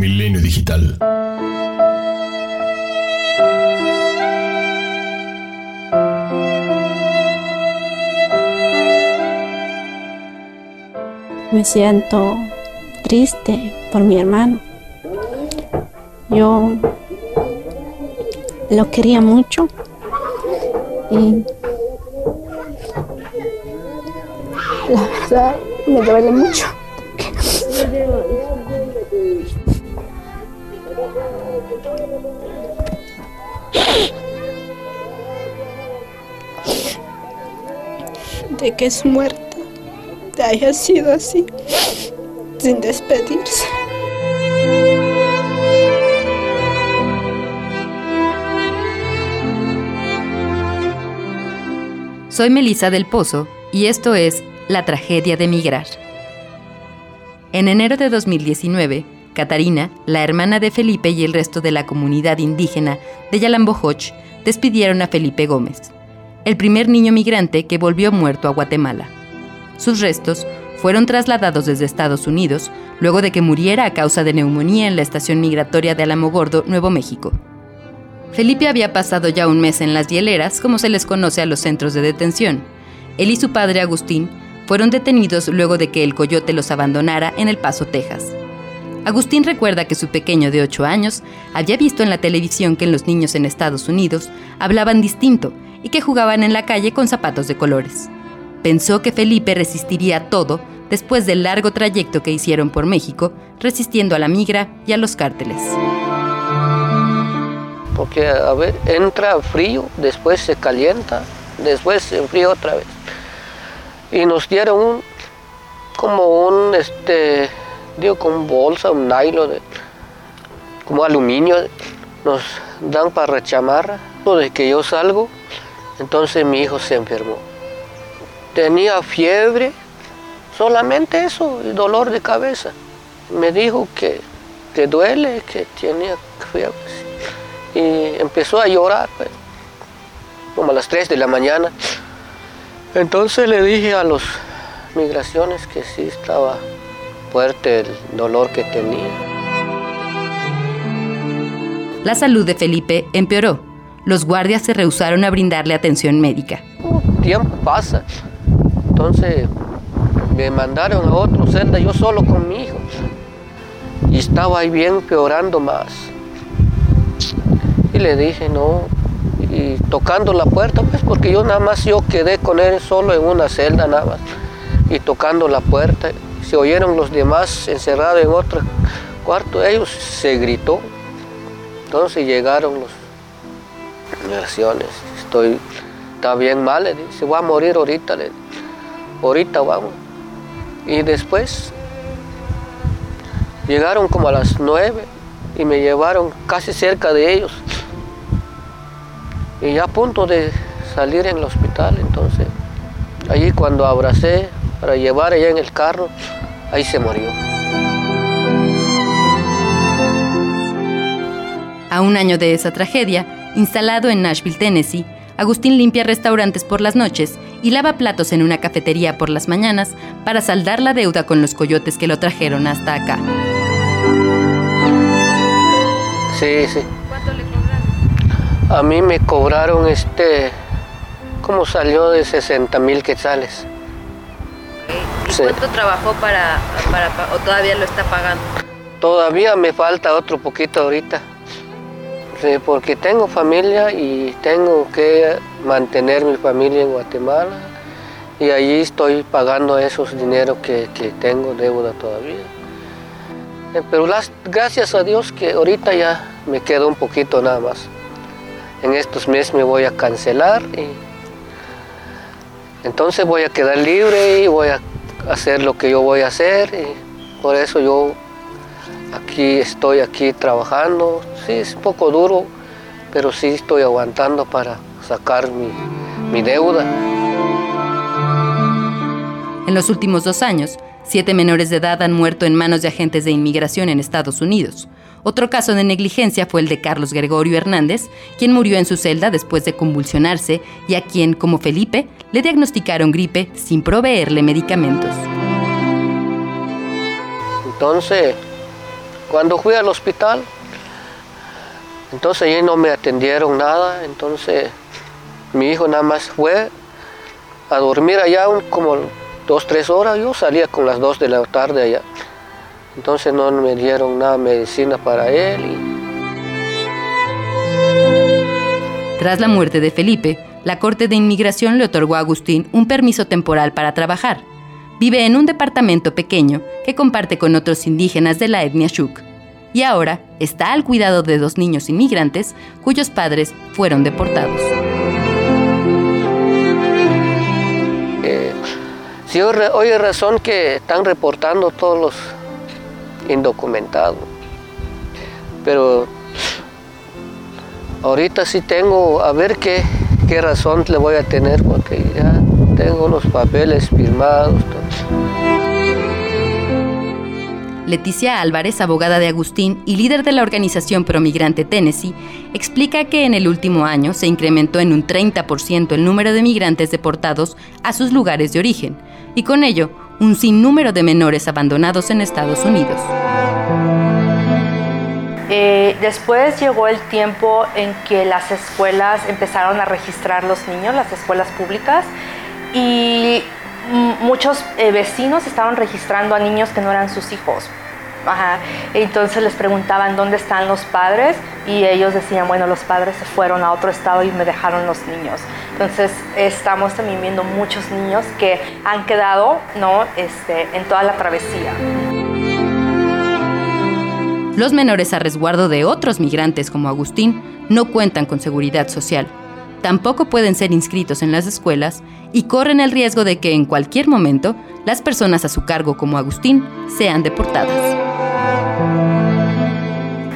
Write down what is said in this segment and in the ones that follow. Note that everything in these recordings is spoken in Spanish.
Milenio Digital. Me siento triste por mi hermano. Yo lo quería mucho y la verdad me duele mucho. De que su muerte haya sido así, sin despedirse. Soy Melisa del Pozo y esto es La tragedia de migrar. En enero de 2019, Catarina, la hermana de Felipe y el resto de la comunidad indígena de Yalambojoch despidieron a Felipe Gómez, el primer niño migrante que volvió muerto a Guatemala. Sus restos fueron trasladados desde Estados Unidos luego de que muriera a causa de neumonía en la estación migratoria de Alamogordo, Nuevo México. Felipe había pasado ya un mes en las hieleras, como se les conoce a los centros de detención. Él y su padre Agustín fueron detenidos luego de que el coyote los abandonara en El Paso, Texas. Agustín recuerda que su pequeño de 8 años había visto en la televisión que los niños en Estados Unidos hablaban distinto y que jugaban en la calle con zapatos de colores. Pensó que Felipe resistiría todo después del largo trayecto que hicieron por México, resistiendo a la migra y a los cárteles porque a ver, entra frío, después se calienta, después se enfría otra vez. Y nos dieron un, como un, este, digo, con bolsa, un nylon, como aluminio, nos dan para rechamar. De que yo salgo, entonces mi hijo se enfermó. Tenía fiebre, solamente eso, y dolor de cabeza. Me dijo que, que duele, que tenía fiebre y empezó a llorar, pues, como a las 3 de la mañana. Entonces le dije a los migraciones que sí estaba fuerte el dolor que tenía. La salud de Felipe empeoró. Los guardias se rehusaron a brindarle atención médica. El tiempo pasa. Entonces me mandaron a otro celda, yo solo con mi hijo. Y estaba ahí bien peorando más le dije, no, y tocando la puerta, pues porque yo nada más yo quedé con él solo en una celda nada más, y tocando la puerta, se oyeron los demás encerrados en otro cuarto, ellos se gritó, entonces llegaron los migraciones, estoy, está bien mal, le se va a morir ahorita, le ahorita vamos, y después llegaron como a las nueve y me llevaron casi cerca de ellos. Y ya a punto de salir en el hospital, entonces, allí cuando abracé para llevar allá en el carro, ahí se murió. A un año de esa tragedia, instalado en Nashville, Tennessee, Agustín limpia restaurantes por las noches y lava platos en una cafetería por las mañanas para saldar la deuda con los coyotes que lo trajeron hasta acá. Sí, sí. A mí me cobraron este, ¿cómo salió de 60 mil quetzales. ¿Y cuánto trabajó para, para, o todavía lo está pagando? Todavía me falta otro poquito ahorita. porque tengo familia y tengo que mantener mi familia en Guatemala y allí estoy pagando esos dineros que, que tengo deuda todavía. Eh, pero las, gracias a Dios que ahorita ya me quedo un poquito nada más en estos meses me voy a cancelar y entonces voy a quedar libre y voy a hacer lo que yo voy a hacer y por eso yo aquí estoy aquí trabajando. Sí, es un poco duro, pero sí estoy aguantando para sacar mi, mi deuda. En los últimos dos años, siete menores de edad han muerto en manos de agentes de inmigración en Estados Unidos. Otro caso de negligencia fue el de Carlos Gregorio Hernández, quien murió en su celda después de convulsionarse y a quien, como Felipe, le diagnosticaron gripe sin proveerle medicamentos. Entonces, cuando fui al hospital, entonces no me atendieron nada, entonces mi hijo nada más fue a dormir allá como dos, tres horas, yo salía con las dos de la tarde allá. Entonces no me dieron nada de medicina para él. Tras la muerte de Felipe, la Corte de Inmigración le otorgó a Agustín un permiso temporal para trabajar. Vive en un departamento pequeño que comparte con otros indígenas de la etnia Shuk. Y ahora está al cuidado de dos niños inmigrantes cuyos padres fueron deportados. Eh, sí, hoy es razón que están reportando todos los indocumentados. Pero ahorita sí tengo, a ver qué, qué razón le voy a tener, porque ya tengo los papeles firmados. Leticia Álvarez, abogada de Agustín y líder de la organización Promigrante Tennessee, explica que en el último año se incrementó en un 30% el número de migrantes deportados a sus lugares de origen, y con ello un sinnúmero de menores abandonados en Estados Unidos. Eh, después llegó el tiempo en que las escuelas empezaron a registrar los niños, las escuelas públicas, y muchos eh, vecinos estaban registrando a niños que no eran sus hijos. Entonces les preguntaban dónde están los padres y ellos decían, bueno, los padres se fueron a otro estado y me dejaron los niños. Entonces estamos también viendo muchos niños que han quedado ¿no? este, en toda la travesía. Los menores a resguardo de otros migrantes como Agustín no cuentan con seguridad social. Tampoco pueden ser inscritos en las escuelas y corren el riesgo de que en cualquier momento las personas a su cargo como Agustín sean deportadas.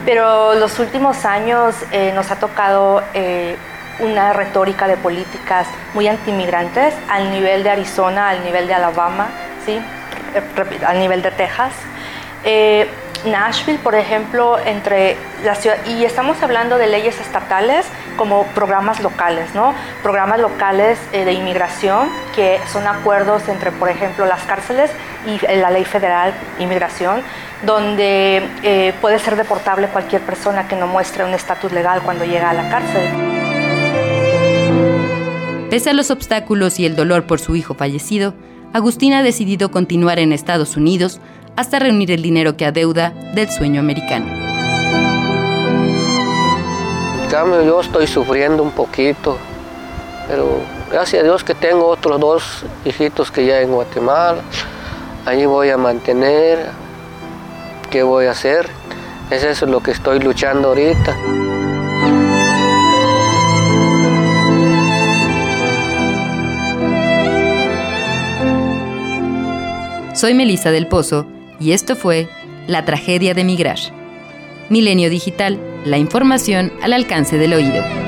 Pero los últimos años eh, nos ha tocado eh, una retórica de políticas muy antimigrantes al nivel de Arizona, al nivel de Alabama, ¿sí? Eh, al nivel de Texas. Nashville, por ejemplo, entre la ciudad, y estamos hablando de leyes estatales como programas locales, ¿no? Programas locales eh, de inmigración que son acuerdos entre, por ejemplo, las cárceles y eh, la ley federal de inmigración, donde eh, puede ser deportable cualquier persona que no muestre un estatus legal cuando llega a la cárcel. Pese a los obstáculos y el dolor por su hijo fallecido, Agustín ha decidido continuar en Estados Unidos hasta reunir el dinero que adeuda del sueño americano. cambio, yo estoy sufriendo un poquito, pero gracias a Dios que tengo otros dos hijitos que ya en Guatemala. Allí voy a mantener. ¿Qué voy a hacer? Es eso lo que estoy luchando ahorita. Soy Melissa del Pozo y esto fue La tragedia de migrar. Milenio Digital, la información al alcance del oído.